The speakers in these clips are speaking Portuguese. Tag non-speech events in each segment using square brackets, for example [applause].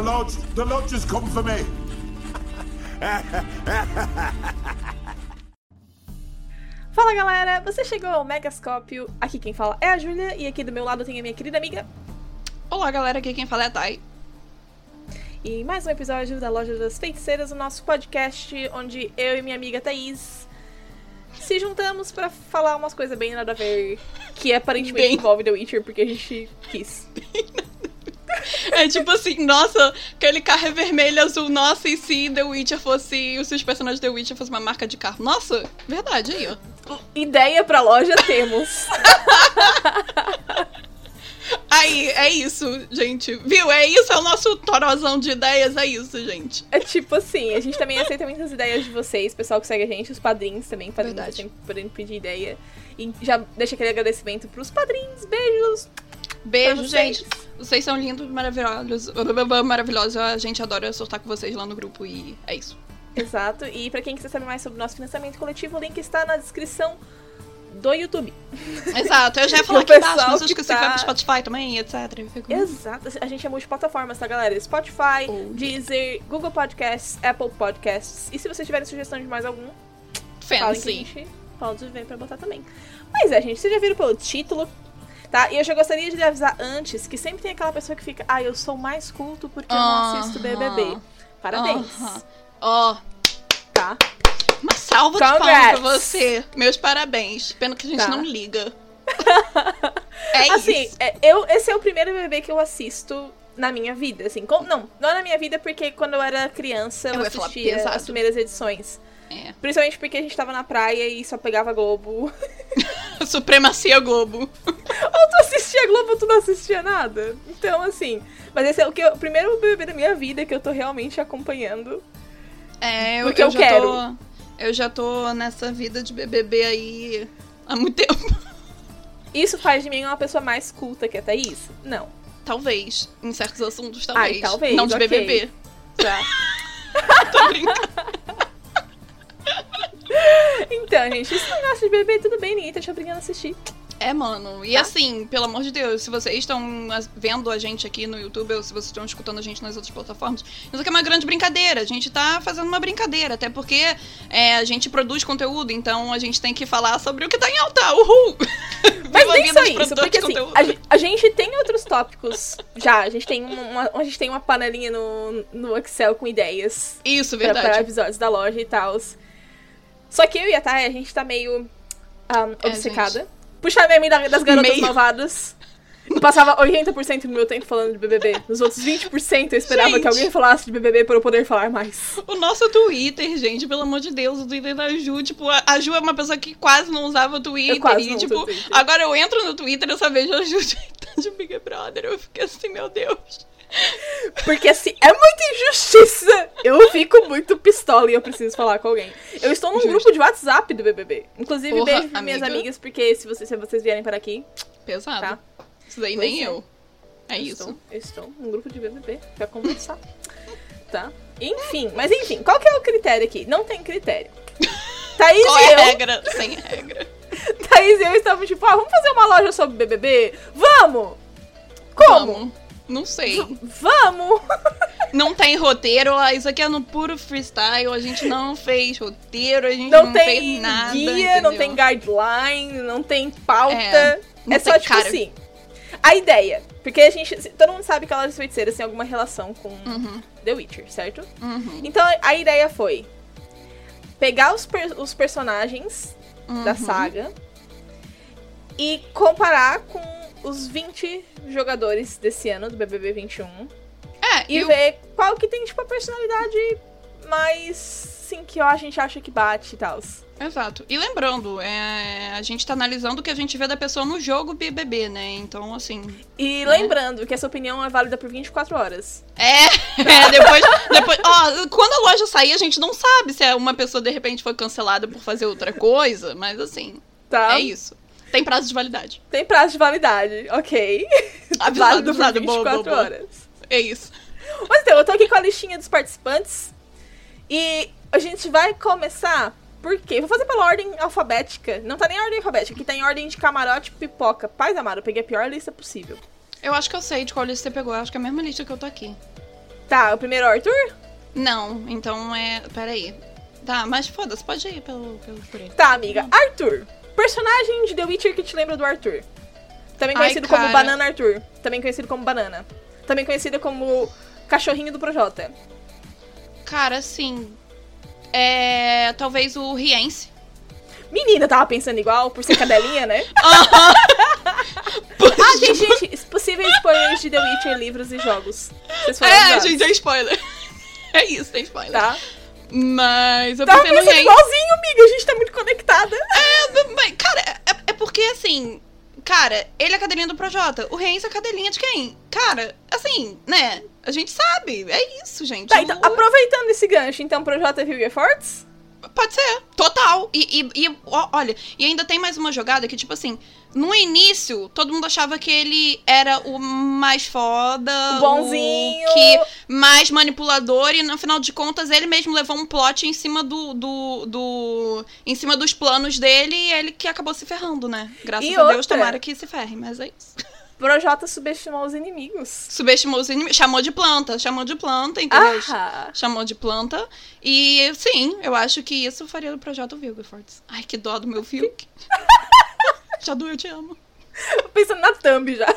The lodge, the lodge has come for me. Fala galera, você chegou ao Megascópio. Aqui quem fala é a Júlia e aqui do meu lado tem a minha querida amiga. Olá galera, aqui quem fala é a Thay. E mais um episódio da Loja das Feiticeiras, o nosso podcast onde eu e minha amiga Thaís se juntamos pra falar umas coisas bem nada a ver, que aparentemente Bem- envolve The Witcher porque a gente quis. [laughs] É tipo assim, nossa, aquele carro é vermelho e azul, nossa, e se The Witcher fosse. Se os personagens The Witcher fossem uma marca de carro? Nossa, verdade aí, ó. Ideia pra loja temos. [laughs] Aí, é isso, gente. Viu? É isso, é o nosso torozão de ideias, é isso, gente. É tipo assim, a gente também aceita muitas ideias de vocês, pessoal que segue a gente, os padrinhos também, padrinhos sempre podendo pedir ideia. E já deixa aquele agradecimento pros padrinhos, beijos. Beijo, gente. Vocês são lindos, maravilhosos. Maravilhosos. A gente adora sortar com vocês lá no grupo e é isso. Exato. E pra quem quiser saber mais sobre o nosso financiamento coletivo, o link está na descrição do YouTube. Exato, eu já ia [laughs] falar embaixo, pessoal mas eu que esqueci tá- que vai pro Spotify também, etc. Fico- Exato. A gente é multiplataformas, tá, galera? Spotify, Oh. Deezer, Google Podcasts, Apple Podcasts. E se vocês tiverem sugestão de mais algum, falem que a Fancy. gente pode ver pra botar também. Mas é, gente, vocês já viram pelo título, tá? E eu já gostaria de avisar antes que sempre tem aquela pessoa que fica, ah, eu sou mais culto porque eu não assisto BBB. Parabéns. Ó, tá? uma salva de palmas Congrats. pra você. Meus parabéns. Pena que a gente Tá. não liga. [laughs] é Assim, isso. é, eu, esse é o primeiro BBB que eu assisto na minha vida, assim. com- não, não na minha vida, porque quando eu era criança eu, Eu assistia as primeiras edições. É. Principalmente porque a gente tava na praia e só pegava Globo. [laughs] [laughs] Supremacia Globo. [laughs] ou tu assistia Globo ou tu não assistia nada. Então, assim. Mas esse é o, que eu- o primeiro BBB da minha vida que eu tô realmente acompanhando. É, eu, Porque eu eu já quero. tô. Eu já tô nessa vida de BBB aí há muito tempo. [laughs] Isso faz de mim uma pessoa mais culta que a Thaís? Não. Talvez. Em certos assuntos, talvez. Ai, talvez, Não de ok. BBB. Tá. Tô brincando. Então, gente, se não gosta de BBB, tudo bem, ninguém tá te obrigando a assistir. É, mano. E Tá. assim, pelo amor de Deus, se vocês estão vendo a gente aqui no YouTube ou se vocês estão escutando a gente nas outras plataformas, isso aqui é uma grande brincadeira. A gente tá fazendo uma brincadeira, até porque é, a gente produz conteúdo, então a gente tem que falar sobre o que tá em alta. Uhul! [laughs] Mas nem só isso, porque assim, a, a gente tem outros tópicos já. A gente tem uma, a gente tem uma panelinha no, no Excel com ideias Isso, pra, pra verdade. episódios da loja e tal. Só que eu e a Thay, a gente tá meio um, É, obcecada. Puxar meme da- das garotas Meio. malvadas. Eu passava 80% do meu tempo falando de BBB. Nos outros 20% eu esperava Gente. que alguém falasse de BBB pra eu poder falar mais. O nosso Twitter, gente, pelo amor de Deus, o Twitter da Ju, tipo, a Ju é uma pessoa que quase não usava o Twitter. Eu quase e, não tipo, Twitter. agora eu entro no Twitter e eu só vejo a Ju [laughs] de Big Brother. Eu fiquei assim, meu Deus. Porque assim, é muita injustiça. Eu fico muito pistola e eu preciso falar com alguém. Eu estou num Justo. grupo de WhatsApp do BBB. Inclusive, Porra, beijo pra minhas amiga. amigas, porque se vocês, se vocês vierem para aqui, Pesado. tá? Isso daí Pois nem é. eu. É Eu isso. Estou, eu estou num grupo de BBB pra conversar. [laughs] tá? Enfim, mas enfim, qual que é o critério aqui? Não tem critério. [laughs] Thaís Qual é eu, regra? Sem regra. Thaís e eu estávamos tipo, ah, vamos fazer uma loja sobre BBB? Vamos! Como? Vamos. Não sei. V- Vamos! [laughs] Não tem roteiro, isso aqui é no puro freestyle. A gente não fez roteiro, a gente não, Não, fez tem nada. guia, não entendeu? tem guideline, não tem pauta. É, não É, só, tem tipo cara. assim. A ideia. Porque a gente. Todo mundo sabe que elas feiticeiras têm alguma relação com Uhum, The Witcher, certo? uhum, Então a ideia foi pegar os, per- os personagens da uhum. saga e comparar com os 20 jogadores desse ano, do BBB 21, É, e e o- ver qual que tem, tipo, a personalidade mais, sim, que a gente acha que bate e tal. Exato. E lembrando, é, a gente tá analisando o que a gente vê da pessoa no jogo BBB, né? Então, assim. E Né? lembrando que essa opinião é válida por 24 horas. É, [laughs] é, depois. depois ó, quando a loja sair, a gente não sabe se é uma pessoa de repente foi cancelada por fazer outra coisa, mas assim, Tá? é isso. Tem prazo de validade. Tem prazo de validade, ok. [laughs] Válido por avisado, boa, 24 boa, boa. horas. É isso. Mas então, eu tô aqui com a listinha dos participantes. E a gente vai começar. Por quê? Vou fazer pela ordem alfabética. Não tá nem em ordem alfabética, aqui tá em ordem de camarote pipoca. Paz amado, eu peguei a pior lista possível. Eu acho que eu sei de qual lista você pegou. Eu acho que é a mesma lista que eu tô aqui. Tá, o primeiro é o Arthur? Não, então é. Peraí. Tá, mas foda-se, pode ir pelo, pelo por ele. Tá, amiga. Arthur. Personagem de The Witcher que te lembra do Arthur. Também Ai, conhecido como cara. Banana Arthur. Também conhecido como Banana. Também conhecido como Cachorrinho do Projota. Cara, assim. É. Talvez o Riense. Menina, tava pensando igual, por ser cadelinha, né? [laughs] [laughs] ah, gente, gente, possíveis spoilers de The Witcher, livros e jogos. Vocês É, gente, é spoiler. [laughs] É isso, tem spoiler. Tá? Mas eu Tava pensei no pensando Riense. igualzinho, amiga. A gente tá muito conectada. É, mas, cara, é, é porque assim. Cara, ele é a cadelinha do Projota. O Reis é a cadelinha de quem? Cara, assim, né? A gente sabe. É isso, gente. Tá, O- então, aproveitando esse gancho, então, Projota viu Fortes? Pode ser, total. E, e- e, olha, e ainda tem mais uma jogada que, tipo assim, no início, todo mundo achava que ele era o mais foda, O bonzinho. o que mais manipulador, e no final de contas ele mesmo levou um plot em cima do. do, do- em cima dos planos dele e ele que acabou se ferrando, né? Graças E a Deus, outra? tomara que se ferre, mas é isso. Projota subestimou os inimigos. Subestimou os inimigos, chamou de planta, chamou de planta, entendeu? Ah, chamou de planta. E sim, eu acho que isso faria do projeto Vilgefortz. Ai, que dó do meu Vilk. [laughs] Jadu, eu te amo. pensando na thumb já. [laughs]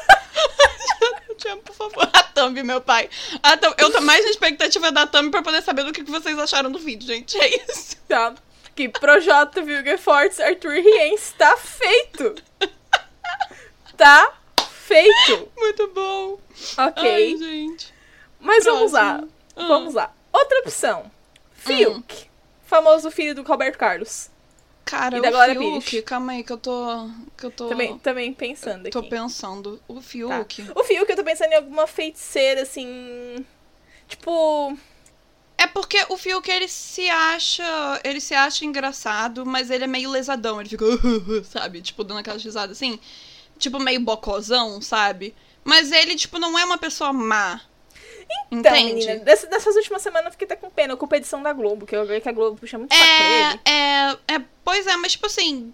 Eu te amo, por favor. A Thumb, meu pai. A Thumb- Eu tô mais na expectativa da Thumb pra poder saber do que vocês acharam do vídeo, gente. É isso. Tá. Que Projota Fortes, Arthur Rienz, tá feito. Tá feito. Muito bom. Ok. Ai, gente. Mas vamos lá. Próximo. Ah. Vamos lá. Outra opção. Fiuk. Famoso filho do Roberto Carlos. Cara, E da o Glória Fiuk, Pires. calma aí que eu tô... Que eu tô... Também, também pensando Tô aqui. pensando. O Tá. Fiuk... O Fiuk, eu tô pensando em alguma feiticeira, assim... Tipo... É porque o Fiuk, ele se acha. Ele se acha engraçado, mas ele é meio lesadão. Ele fica, [laughs] sabe? Tipo, dando aquelas risadas assim. Tipo, meio bocozão, sabe? Mas ele, tipo, não é uma pessoa má. Então, Entende? menina, dessa- dessas últimas semanas eu fiquei até com pena. Com a edição da Globo, que eu vi que a Globo puxa muito saco pra ele. É, é, é. Pois é, mas tipo assim.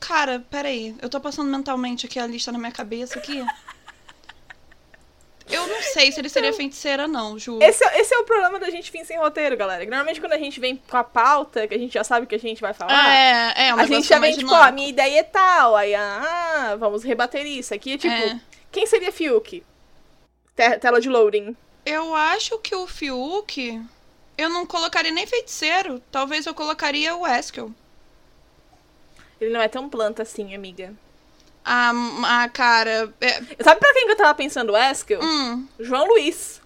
Cara, peraí. Eu tô passando mentalmente aqui a lista na minha cabeça aqui. [laughs] Eu não sei se ele seria feiticeira, não, Ju. Esse, é- esse é o problema da gente vir sem roteiro, galera. Normalmente quando a gente vem com a pauta, que a gente já sabe o que a gente vai falar, é, é, um a gente já vem tipo, ó, a minha ideia é tal, aí, ah, vamos rebater isso. Aqui é tipo, É. quem seria Fiuk? Te- tela de loading. Eu acho que o Fiuk. Eu não colocaria nem feiticeiro. Talvez eu colocaria o Eskel. Ele não é tão planta assim, amiga. Ah, ah cara. É, Sabe pra quem que eu tava pensando, Eskel? hum, João Luiz.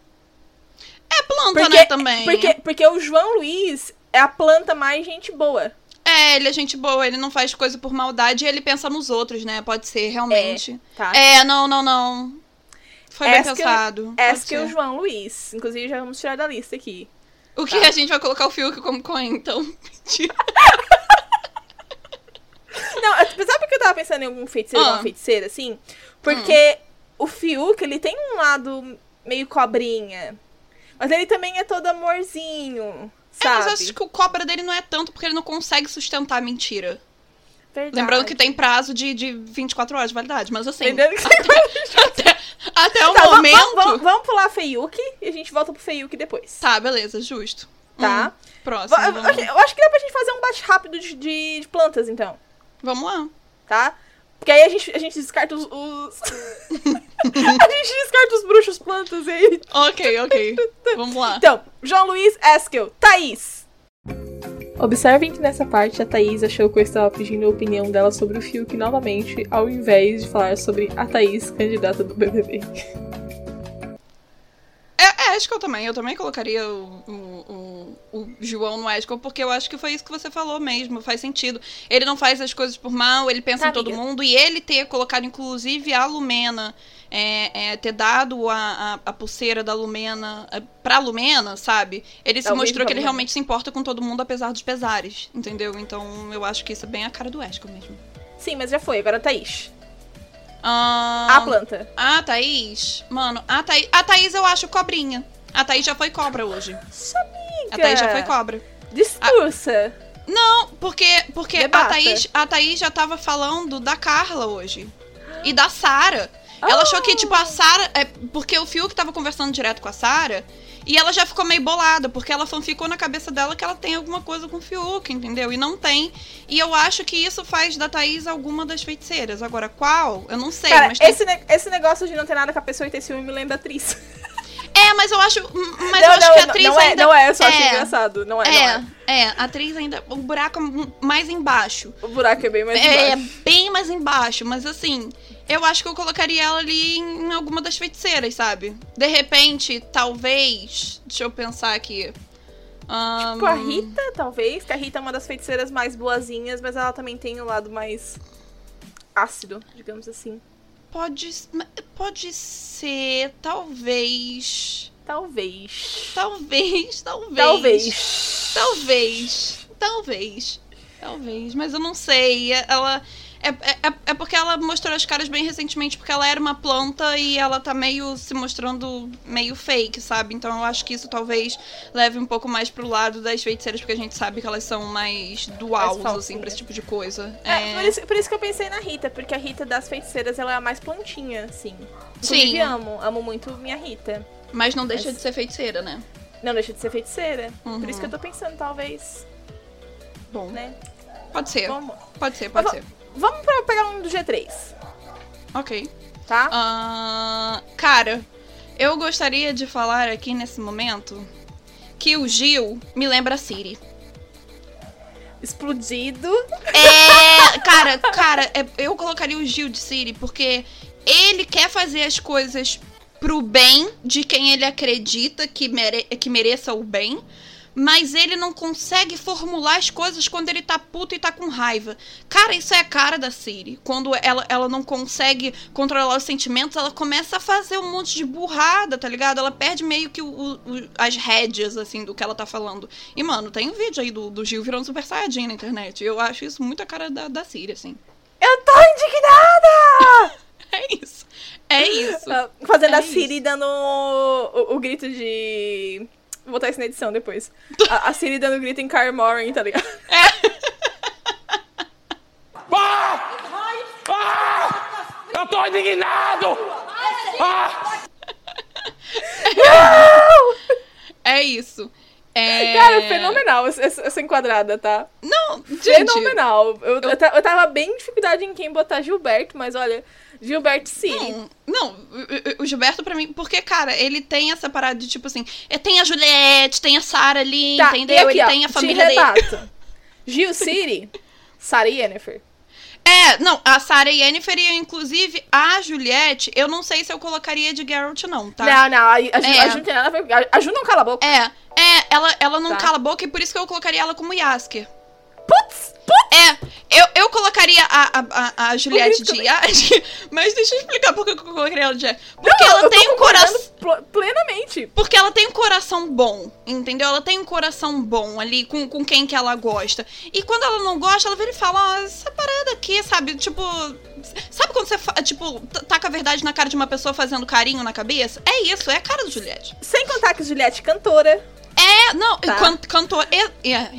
é planta, Porque, né, também. Porque, porque o João Luiz é a planta mais gente boa. É, ele é gente boa, ele não faz coisa por maldade e ele pensa nos outros, né? Pode ser, realmente. Tá? É, não, não, não. Foi bem Eskel- pensado. Eskel ser. João Luiz. Inclusive, já vamos tirar da lista aqui. O que Tá. a gente vai colocar o Fiuk como Coen, então? Mentira. [laughs] Não, sabe que eu tava pensando em algum feiticeiro, Ah. alguma feiticeira, assim? Porque o Fiuk, ele tem um lado meio cobrinha. Mas ele também é todo amorzinho, É, sabe? mas eu acho que o cobra dele não é tanto porque ele não consegue sustentar a mentira. Verdade. Lembrando que tem prazo de, de 24 horas de validade, mas assim. Que... até, [laughs] até o Tá, momento. Vamos, vamos, vamos pular Feiuk e a gente volta pro Feiuk depois. Tá, beleza, justo. Tá. Hum, próximo. Ok, Eu acho que dá pra gente fazer um bate rápido de, de- de plantas, então. vamos lá. Tá? Porque aí a gente, a gente descarta os. os- [laughs] a gente descarta os bruxos plantas aí. Ok, ok. [laughs] vamos lá. Então, João Luiz Eskel, Thaís. Observem que nessa parte a Thaís achou que eu estava pedindo a opinião dela sobre o Fiuk novamente, ao invés de falar sobre a Thaís, candidata do BBB. É, Eskel também. Eu também colocaria o, o, o, o João no Eskel, porque eu acho que foi isso que você falou mesmo. Faz sentido. Ele não faz as coisas por mal, ele pensa Tá, em todo amiga. mundo. E ele ter colocado, inclusive, a Lumena, é, é, ter dado a, a, a pulseira da Lumena é, pra Lumena, sabe? Ele se o mostrou que ele Lumena. realmente se importa com todo mundo, apesar dos pesares. Entendeu? Então eu acho que isso é bem a cara do Eskel mesmo. Sim, mas já foi, agora Thaís. Ah, A planta. A Thaís, mano, a Thaís, a Thaís eu acho cobrinha. A Thaís já foi cobra hoje. A Thaís já foi cobra. Discursa. Não, porque, porque a. Thaís, a Thaís já tava falando da Carla hoje. E da Sara. Ela achou que, tipo, a Sarah. É, porque o Fiuk tava conversando direto com a Sarah. E ela já ficou meio bolada, porque ela ficou na cabeça dela que ela tem alguma coisa com o Fiuk, entendeu? E não tem. E eu acho que isso faz da Thaís alguma das feiticeiras. Agora, qual? Eu não sei. Cara, mas tem- esse, ne- esse negócio de não ter nada com a pessoa e ter ciúme me lembra atriz. [laughs] É, mas eu acho. Mas não, eu acho não, que a atriz não é, ainda. não é, eu só é, engraçado. Não é, não é. É, é, a atriz ainda. O buraco é mais embaixo. O buraco é bem mais É, embaixo. bem mais embaixo, mas assim, eu acho que eu colocaria ela ali em alguma das feiticeiras, sabe? De repente, talvez. Deixa eu pensar aqui. Tipo, a Rita, talvez, que a Rita é uma das feiticeiras mais boazinhas, mas ela também tem o lado mais ácido, digamos assim. Pode, pode ser, talvez. Talvez. Talvez, [laughs] talvez. Talvez. Talvez. Talvez. Talvez. Mas eu não sei. Ela. É, é, é porque ela mostrou as caras bem recentemente, porque ela era uma planta e ela tá meio se mostrando meio fake, sabe? Então eu acho que isso talvez leve um pouco mais pro lado das feiticeiras, porque a gente sabe que elas são mais dual, assim, pra esse tipo de coisa. É, Por, isso, por isso que eu pensei na Rita, porque a Rita das feiticeiras ela é a mais plantinha, assim. Inclusive, Sim. amo, amo muito minha Rita. Mas não deixa Mas- de ser feiticeira, né? Não deixa de ser feiticeira. Uhum. Por isso que eu tô pensando, talvez, Bom, né? pode ser. Vamos, Pode ser, pode Mas ser. Vamos pra pegar um do G3, Ok. tá? Ah, cara, eu gostaria de falar aqui nesse momento que o Gil me lembra a Siri. Explodido. É, cara, cara, é- eu colocaria o Gil de Siri porque ele quer fazer as coisas pro bem de quem ele acredita que, mere que mereça o bem. Mas ele não consegue formular as coisas quando ele tá puto e tá com raiva. Cara, isso é a cara da Siri. Quando ela, ela não consegue controlar os sentimentos, ela começa a fazer um monte de burrada, tá ligado? Ela perde meio que o- o- as rédeas, assim, do que ela tá falando. E, mano, tem um vídeo aí do, do Gil virando Super Saiyajin na internet. Eu acho isso muito a cara da, da Siri, assim. Eu tô indignada! [laughs] É isso. É isso. Ah, Fazendo É a Siri dando o, o- o grito de. Vou botar isso na edição depois. A, a Siri dando grito em Car Morin, tá ligado? Eu tô indignado! Ah! [laughs] É isso. É... Cara, fenomenal essa, essa- enquadrada, tá? Não, gente. Fenomenal. Eu, eu... eu tava bem em dificuldade em quem botar Gilberto, mas olha, Gilberto Siri. Não, não, o- Gilberto pra mim, porque, cara, ele tem essa parada de tipo assim, é, tem a Juliette, tem a Sarah ali, Tá, entendeu? e aqui, ele ó, tem a te família dele. rebato. [laughs] Gil Siri, Sarah Yennefer. É, não, a Sarah Yennefer e inclusive a Juliette, eu não sei se eu colocaria de Geralt não, tá? Não, não, a, a, É. a Ju não tem nada a ver. A, a Ju não cala a boca. É, é, ela, ela não Tá. cala a boca e por isso que eu colocaria ela como Yasker. Putz, putz. É, eu, eu colocaria a, a, a, a Juliette de Yasker, mas deixa eu explicar por que eu colocaria ela de Yasker. Porque Não, ela tem um coração... pl- Plenamente. Porque ela tem um coração bom, entendeu? Ela tem um coração bom ali com, com quem que ela gosta. E quando ela não gosta, ela vira e fala, ó, essa parada aqui, sabe? Tipo. Sabe quando você, tipo, taca a verdade na cara de uma pessoa fazendo carinho na cabeça? É isso, é a cara do Juliette. Sem contar que Juliette é cantora. É, não, Tá. can, cantor. É, é,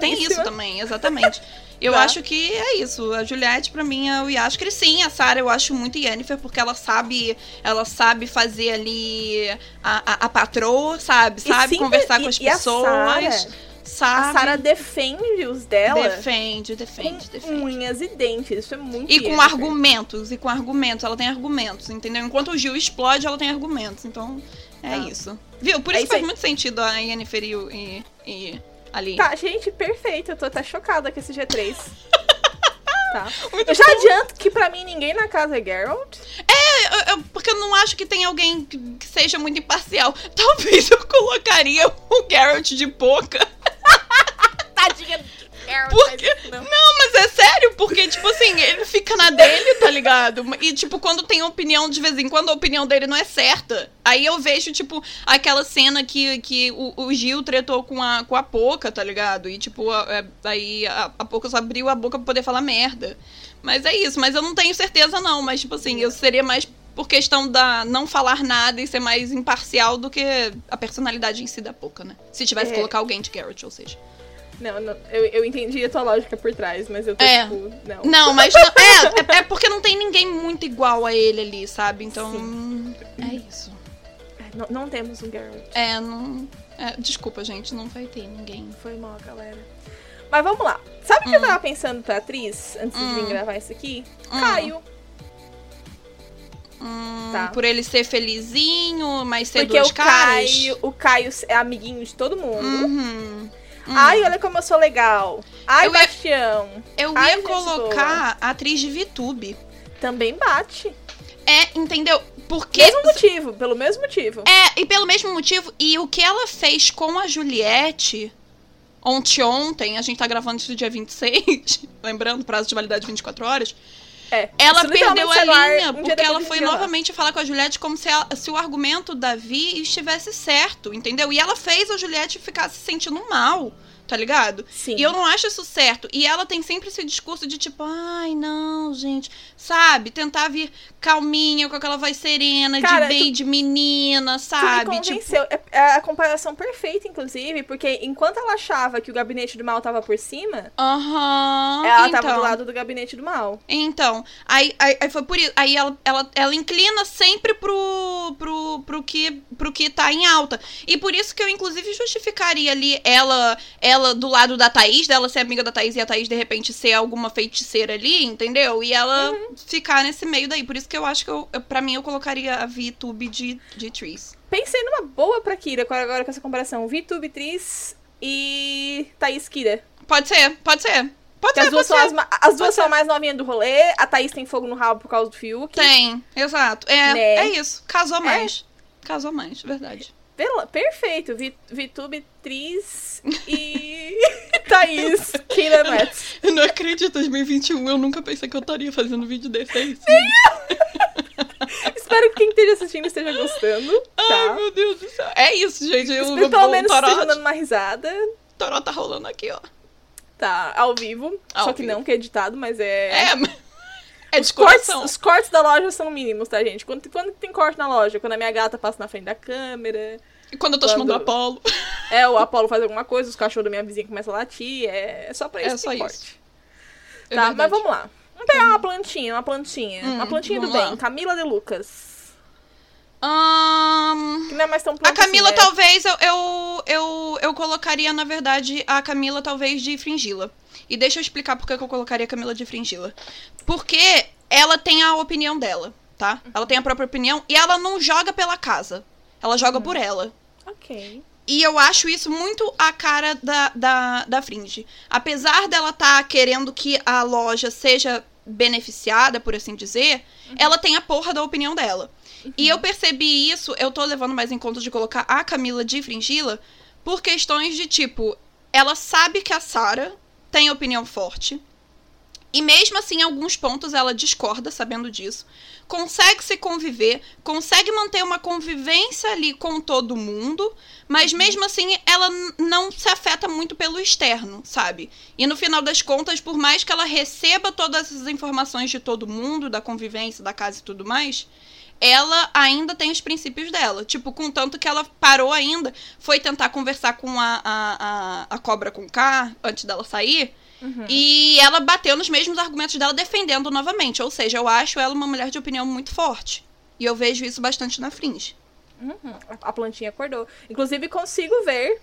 tem, isso também, exatamente. Eu [laughs] Tá. acho que é isso. A Juliette, pra mim, é o Yasker. Sim, a Sarah eu acho muito Yennefer, porque ela sabe. Ela sabe fazer ali a, a, a patroa, sabe? E Sabe sim, conversar e- com as pessoas. Sabe? A Sarah defende os dela defende, defende, com defende. unhas e dentes. Isso é muito E com Yennefer. argumentos, e com argumentos, ela tem argumentos, entendeu? Enquanto o Gil explode, ela tem argumentos. Então, é Ah. isso. Viu? Por É isso isso faz aí. muito sentido a Yennefer e, e, e ali. Tá, gente, perfeito. Eu tô até chocada com esse G3. [laughs] tá. Eu já bom. adianto que pra mim ninguém na casa é Geralt. É, eu- eu- porque eu não acho que tem alguém que, seja muito imparcial. [laughs] Talvez eu colocaria o Geralt de Poca. [laughs] Tadinha Geralt. Porque. Não. não. mas é sério, porque, tipo assim, ele fica na dele, tá ligado? E, tipo, quando tem opinião, de vez em quando a opinião dele não é certa. Aí eu vejo, tipo, aquela cena que, que o, o Gil tretou com a, com a Poca, tá ligado? E, tipo, a- é, aí a, a Poca só abriu a boca pra poder falar merda. Mas é isso, mas eu não tenho certeza, não. Mas, tipo assim, eu seria mais por questão da não falar nada e ser mais imparcial do que a personalidade em si da Poca, né? Se tivesse É. que colocar alguém de Garrett, ou seja. Não, não eu, eu entendi a tua lógica por trás, mas eu tô É. tipo, não. Não, mas não, é, é, é porque não tem ninguém muito igual a ele ali, sabe? Então, é isso. Não, não temos um Geralt. É, não. é, desculpa, gente, não vai ter ninguém. Foi mal, galera. Mas vamos lá. Sabe o que eu tava pensando pra atriz, antes de vir gravar isso aqui? Caio. Hum, Tá. Por ele ser felizinho, mas ser Porque duas o caras. Caio, o Caio é amiguinho de todo mundo. Uhum. Ai, olha como eu sou legal. Ai, Eu ia- Bastião. Eu Ai, ia colocar a atriz de VTube. Também bate. É, entendeu? Porque. Mesmo motivo, pelo mesmo motivo. É, e pelo mesmo motivo, e o que ela fez com a Juliette ontem, ontem, a gente tá gravando isso dia 26, [laughs] lembrando, prazo de validade 24 horas. É. Ela Isso perdeu a linha, um porque ela foi novamente falar com a Juliette como se, ela- se o argumento da Vi estivesse certo, entendeu? E ela fez a Juliette ficar se sentindo mal, tá ligado? Sim. E eu não acho isso certo. E ela tem sempre esse discurso de tipo, ai, não, gente, sabe? Tentar vir calminha, com aquela voz serena, Cara, de bem, de menina, Tu me sabe? Tipo, convenceu. É- É a comparação perfeita, inclusive, porque enquanto ela achava que o gabinete do mal tava por cima, aham. ela então. tava do lado do gabinete do mal. Então, aí, aí, aí foi por isso. Aí ela, ela, ela inclina sempre pro, pro, pro, que, pro que tá em alta. E por isso que eu, inclusive, justificaria ali ela, ela do lado da Thaís, dela ser amiga da Thaís e a Thaís, de repente, ser alguma feiticeira ali, entendeu? E ela ficar nesse meio daí. Por isso que eu acho que, eu, eu, pra mim, eu colocaria a VTube de, de Trees. Pensei numa boa pra Kira agora, com essa comparação. VTube Tris e Thaís Kira. Pode ser, pode ser. Pode ser, as duas, pode são ser. as, as duas são mais novinhas do rolê. A Thaís tem fogo no rabo por causa do Fiuk. Tem, exato. É, Né? é isso. Casou mais. Casou mais, verdade. Pela- Perfeito. Vi- VTube Tris e [laughs] Thaís Kira Metz. Eu não acredito, 2021, eu nunca pensei que eu estaria fazendo vídeo desse aí. [laughs] Espero que quem esteja assistindo esteja gostando. Ai, Tá? meu Deus do céu. É isso, gente. Eu, Espero pelo menos Toró, esteja dando uma risada. Toró tá rolando aqui, ó. Tá, ao vivo. Ao só que vivo. não, que é editado, mas é. É, [laughs] é de Os cortes, os cortes da loja são mínimos, tá, gente? Quando, quando tem corte na loja? Quando a minha gata passa na frente da câmera. E quando eu tô quando- chamando o Apolo. [laughs] É, o Apolo faz alguma coisa, os cachorros da minha vizinha começam a latir. É, é só pra É isso que só tem isso. É tá, verdade. mas vamos lá. Vamos pegar uma plantinha, uma plantinha. Hum, uma plantinha do bem. lá. Camila de Lucas. Ahn, Que não é mais tão A Camila, assim, né? talvez, eu, eu, eu, eu colocaria, na verdade, a Camila, talvez, de Fringila. E deixa eu explicar por que eu colocaria a Camila de Fringila. Porque ela tem a opinião dela, tá? Ela tem a própria opinião e ela não joga pela casa. Ela joga Uhum. por ela. Ok. E eu acho isso muito a cara da, da, da Fringe. Apesar dela estar querendo que a loja seja beneficiada, por assim dizer, ela tem a porra da opinião dela. E eu percebi isso, eu tô levando mais em conta de colocar a Camila de Fringila por questões de tipo, ela sabe que a Sarah tem opinião forte. E mesmo assim, em alguns pontos ela discorda, sabendo disso. Consegue se conviver, consegue manter uma convivência ali com todo mundo, mas mesmo assim ela não se afeta muito pelo externo, sabe? E no final das contas, por mais que ela receba todas essas informações de todo mundo, da convivência, da casa e tudo mais, ela ainda tem os princípios dela. Tipo, contanto que ela parou ainda, foi tentar conversar com a, a, a, a cobra com K antes dela sair. E ela bateu nos mesmos argumentos dela, defendendo novamente. Ou seja, eu acho ela uma mulher de opinião muito forte. E eu vejo isso bastante na Fringe. Uhum. A- plantinha acordou. Inclusive, consigo ver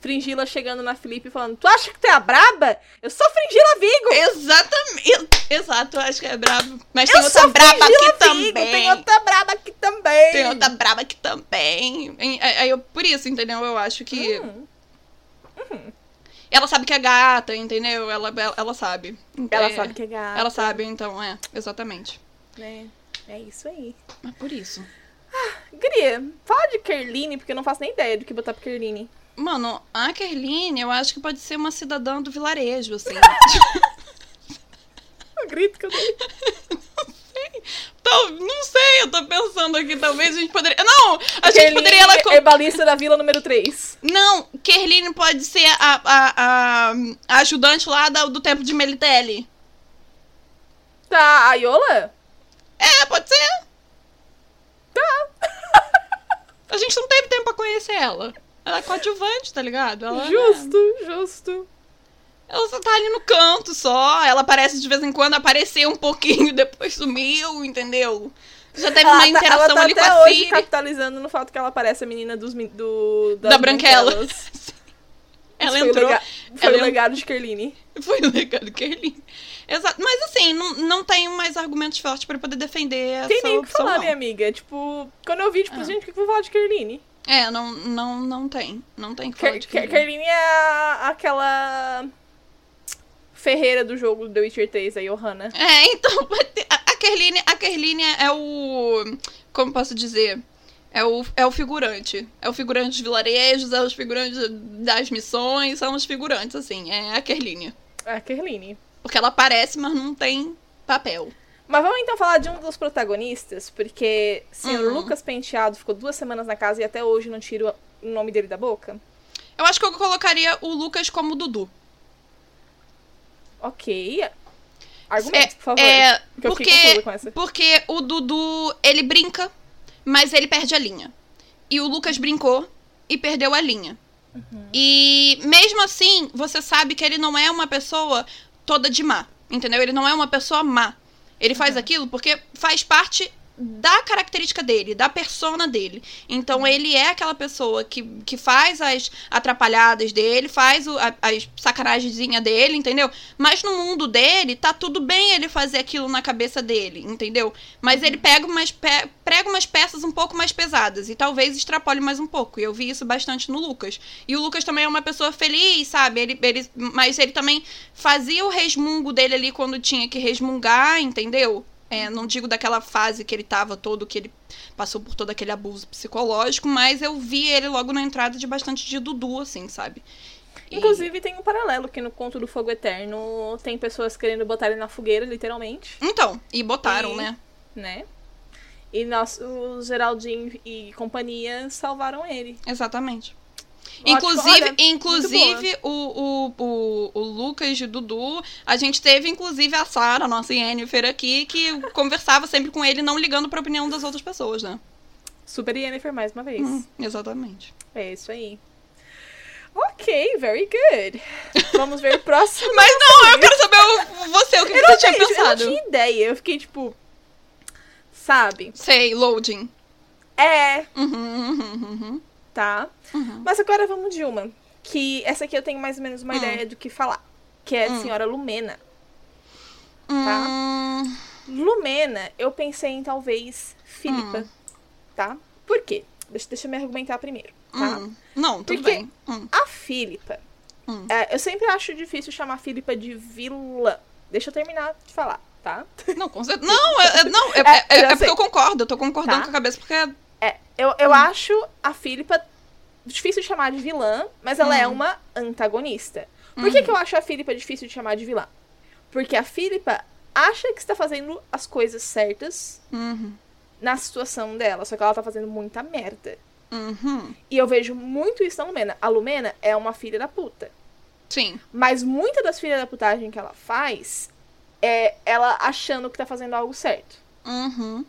Fringila chegando na Felipe e falando: Tu acha que tu é a braba? Eu sou Fringila Vigo! Exatamente. Exato, eu acho que é brabo. Mas tem outra braba aqui Vigo! também. Tem outra braba aqui também! Tem outra braba aqui também. Aí eu, por isso, entendeu? Eu acho que. Hum. Ela sabe que é gata, entendeu? Ela, ela, ela sabe. Ela É, sabe que é gata. Ela sabe, então, é, exatamente. Né? É isso aí. Mas por isso. Guria, fala de Kerline, porque eu não faço nem ideia do que botar pra Kerline. Mano, a Kerline, eu acho que pode ser uma cidadã do vilarejo, assim. [laughs] Eu grito que eu dei. Tal- não sei, eu tô pensando aqui, talvez a gente poderia. Não! A gente Kerline, poderia ela. herbalista da vila número 3. Não, Kerline pode ser a, a, a, a ajudante lá da- do tempo de Melitelli. Tá, a Iola? É, pode ser. Tá. A gente não teve tempo pra conhecer ela. Ela é coadjuvante, tá ligado? Ela é- Justo, justo. Ela só tá ali no canto só. Ela aparece de vez em quando, apareceu um pouquinho, [laughs] depois sumiu, entendeu? Já teve uma Ela tá- interação ela tá ali com a hoje Siri. capitalizando no fato que ela parece a menina dos, do, Da Branquela. Branquelas. [laughs] Ela foi entrou. lega- Foi ela o legado de Kerline. Foi o legado Kerline. Exato. Mas assim, não, não tenho mais argumentos fortes pra poder defender essa Tem nem o que falar, não. minha amiga. Tipo, quando eu vi, tipo, Ah. gente, o que eu vou falar de Kerline? É, não, não, não tem. Não tem que falar Ker- de Ker- Kerline. Kerline é aquela ferreira do jogo The Witcher 3, a Johanna. É, então, [laughs] a Kerline, a Kerline é o. Como posso dizer? É o, é o figurante. É o figurante dos vilarejos, é os figurantes das missões, são os figurantes, assim. É a Kerline. É a Kerline. Porque ela aparece, mas não tem papel. Mas vamos então falar de um dos protagonistas, porque o senhor Uhum. Lucas Penteado ficou duas semanas na casa e até hoje não tiro o nome dele da boca. Eu acho que eu colocaria o Lucas como Dudu. Ok. Argumentos, por favor. É, porque porque, o Dudu, ele brinca, mas ele perde a linha. E o Lucas brincou e perdeu a linha. Uhum. E mesmo assim, você sabe que ele não é uma pessoa toda de má. Entendeu? Ele não é uma pessoa má. Ele faz Uhum. aquilo porque faz parte da característica dele, da persona dele. Então Uhum. ele é aquela pessoa que, que faz as atrapalhadas dele, faz o, a, as sacanagemzinhas dele, entendeu? Mas no mundo dele, tá tudo bem ele fazer aquilo na cabeça dele, entendeu? Mas ele pega umas, pe prega umas peças um pouco mais pesadas e talvez extrapole mais um pouco. E eu vi isso bastante no Lucas. E o Lucas também é uma pessoa feliz, sabe? Ele, ele, mas ele também fazia o resmungo dele ali quando tinha que resmungar, entendeu? É, não digo daquela fase que ele tava todo, que ele passou por todo aquele abuso psicológico, mas eu vi ele logo na entrada de bastante de Dudu, assim, sabe? E- Inclusive, tem um paralelo que no Conto do Fogo Eterno tem pessoas querendo botar ele na fogueira, literalmente, Então, e botaram, E- né? né? E nós, o Geraldinho e companhia salvaram ele. Exatamente. Inclusive, olha, inclusive o, o, o, o Lucas e o Dudu, a gente teve inclusive a Sara, a nossa Yennefer aqui, que conversava sempre com ele, não ligando pra opinião das outras pessoas, né? Super Yennefer mais uma vez. Hum, exatamente. É isso aí. Ok, very good. Vamos ver o próximo. [laughs] Mas não, eu quero saber o- você, o que, você tinha Gente, eu pensado. não tinha ideia. Eu fiquei tipo. Sabe? Sei, loading. É, Uhum, uhum, uhum, tá. uhum. Mas agora vamos de uma. Que essa aqui eu tenho mais ou menos uma Hum. ideia do que falar. Que é a Hum. senhora Lumena. Hum, Lumena, eu pensei em talvez Filipa. Hum. Tá? Por quê? Deixa, deixa eu me argumentar primeiro. Tá? hum. Não, tudo Porque- bem. Hum, A Filipa. É, eu sempre acho difícil chamar a Filipa de vilã. Deixa eu terminar de falar, tá? Não, com certeza. Não, é, é- não, é, [laughs] É, é- é porque eu concordo, eu tô concordando Tá. com a cabeça, porque é eu, eu acho a Filipa difícil de chamar de vilã, mas ela é Hum. uma antagonista. Por que, que eu acho a Filipa difícil de chamar de vilã? Porque a Filipa acha que está fazendo as coisas certas Uhum. na situação dela, só que ela tá fazendo muita merda. Uhum. E eu vejo muito isso na Lumena. A Lumena é uma filha da puta. Sim. Mas muita das filhas da putagem que ela faz é ela achando que tá fazendo algo certo. Uhum.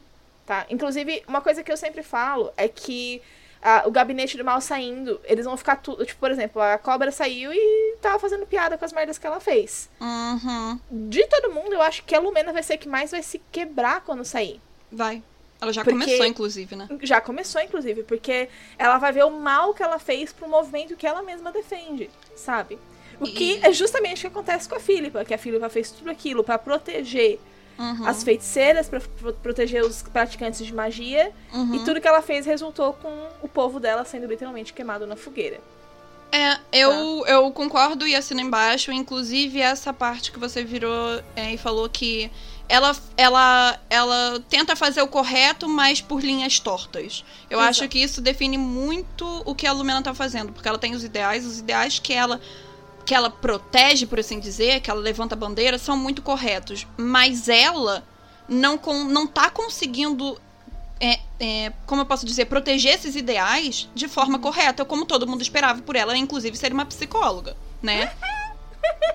Tá? Inclusive, uma coisa que eu sempre falo é que ah, o gabinete do mal saindo, eles vão ficar tudo. Tipo, por exemplo, a cobra saiu e tava fazendo piada com as merdas que ela fez. Uhum. De todo mundo, eu acho que a Lumena vai ser a que mais vai se quebrar quando sair. Vai. Ela já Porque- começou, inclusive, né? Já começou, inclusive, porque ela vai ver o mal que ela fez pro movimento que ela mesma defende, sabe? O que E- é justamente o que acontece com a Filipa, que a Filipa fez tudo aquilo pra proteger Uhum. as feiticeiras, pra pro- proteger os praticantes de magia, Uhum. e tudo que ela fez resultou com o povo dela sendo literalmente queimado na fogueira. É, eu, eu concordo e assino embaixo. Inclusive, essa parte que você virou é, e falou que ela, ela, ela tenta fazer o correto, mas por linhas tortas. Eu Exato. acho que isso define muito o que a Lumena tá fazendo. Porque ela tem os ideais, os ideais que ela que ela protege, por assim dizer, que ela levanta a bandeira, são muito corretos. Mas ela não, com, não tá conseguindo é, é, como eu posso dizer, proteger esses ideais de forma correta, como todo mundo esperava por ela, inclusive ser uma psicóloga, né?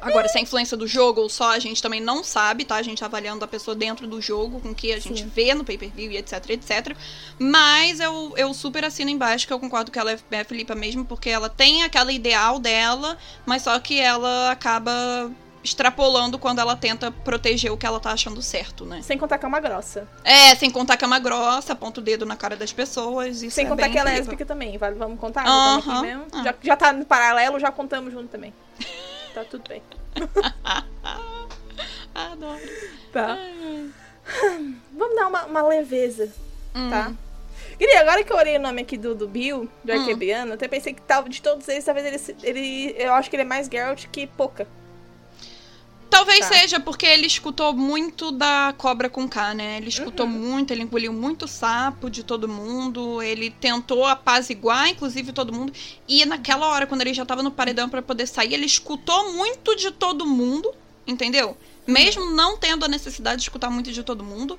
Agora, se é influência do jogo ou só, a gente também não sabe, tá? A gente avaliando a pessoa dentro do jogo, com o que a gente Sim. vê no pay-per-view e etc, etc. Mas eu, eu super assino embaixo que eu concordo que ela é, é Filipa mesmo, porque ela tem aquela ideal dela, mas só que ela acaba extrapolando quando ela tenta proteger o que ela tá achando certo, né? Sem contar que é uma grossa. É, sem contar que é uma grossa, aponta o dedo na cara das pessoas. Isso Sem é contar que ela é lésbica também. Vamos contar? Aqui mesmo. Ah. Já, já tá no paralelo, já contamos junto também. Tá tudo bem. [laughs] Adoro. Tá. [sighs] Vamos dar uma, uma leveza, Hum. tá? Queria, agora que eu olhei o nome aqui do, do Bill, do Hum. Arquebiano, até pensei que tal, de todos eles, talvez ele, ele. Eu acho que ele é mais Geralt que Poca. Talvez Tá. seja porque ele escutou muito da cobra com K, né? Ele escutou Uhum. muito, ele engoliu muito sapo de todo mundo, ele tentou apaziguar, inclusive, todo mundo. E naquela hora, quando ele já tava no paredão pra poder sair, ele escutou muito de todo mundo, entendeu? Mesmo não tendo a necessidade de escutar muito de todo mundo.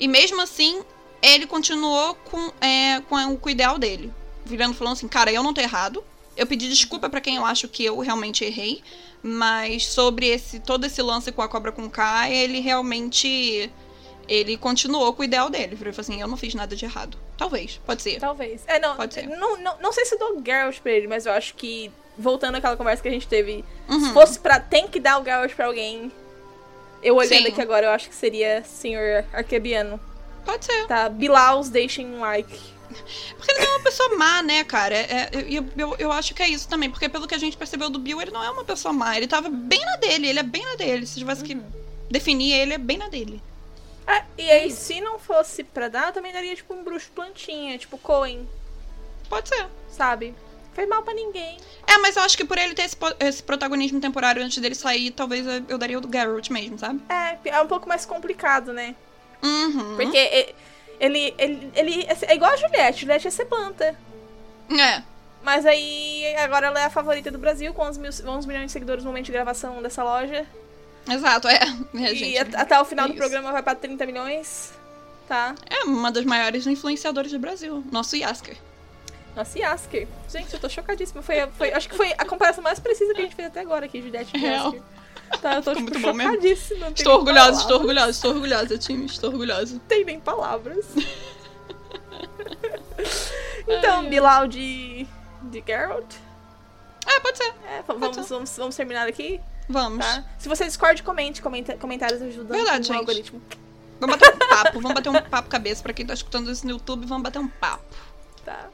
E mesmo assim, ele continuou com, é, com o- ideal dele. Virando falando assim, cara, eu não tô errado. Eu pedi desculpa pra quem eu acho que eu realmente errei. Mas sobre esse todo esse lance com a cobra com K, ele realmente. Ele continuou com o ideal dele. Ele falou assim: eu não fiz nada de errado. Talvez, pode ser. Talvez. É, não. Pode ser. Não, não, não sei se dou Geralt pra ele, mas eu acho que. Voltando àquela conversa que a gente teve. Uhum. Se fosse pra. Tem que dar o Geralt pra alguém. Eu olhando Sim. aqui agora, eu acho que seria Senhor Arquebiano. Pode ser. Tá? Bilaus, deixem um like. Porque ele não é uma pessoa má, né, cara? É, é, eu, eu, eu acho que é isso também. Porque pelo que a gente percebeu do Bill, ele não é uma pessoa má. Ele tava bem na dele, ele é bem na dele. Se tivesse que definir ele, é bem na dele. Ah, e aí, se não fosse pra dar, eu também daria tipo um bruxo plantinha, tipo Cohen, Pode ser. sabe? Foi mal pra ninguém. É, mas eu acho que por ele ter esse, esse protagonismo temporário antes dele sair, talvez eu- daria o do Garrett mesmo, sabe? É, é um pouco mais complicado, né? Uhum. Porque ele, ele, ele é igual a Juliette. Juliette ia ser planta. É. Mas aí, agora ela é a favorita do Brasil, com 11, mil, 11 milhões de seguidores no momento de gravação dessa loja. Exato, é. É, e gente, at- até o final é do programa vai pra 30 milhões. Tá? É uma das maiores influenciadoras do Brasil. Nosso Yasker. Nossa, e Asker. Gente, eu tô chocadíssima. Foi, foi, acho que foi a comparação mais precisa que a gente fez até agora aqui, Juliette e Real. Tá, eu tô Ficou tipo, muito bom mesmo. Estou orgulhosa, estou orgulhosa, estou orgulhosa, time, estou orgulhosa. Não tem nem palavras. [laughs] [laughs] então, Bilal de, de Geralt. É, pode ser. É, v- vamos, vamos, vamos terminar aqui, Vamos. tá? Se você discorde, comente. Comenta, comentários ajudam Verdade, o algoritmo. Vamos bater um [laughs] papo, vamos bater um papo cabeça pra quem tá escutando isso no YouTube, vamos bater um papo. Tá.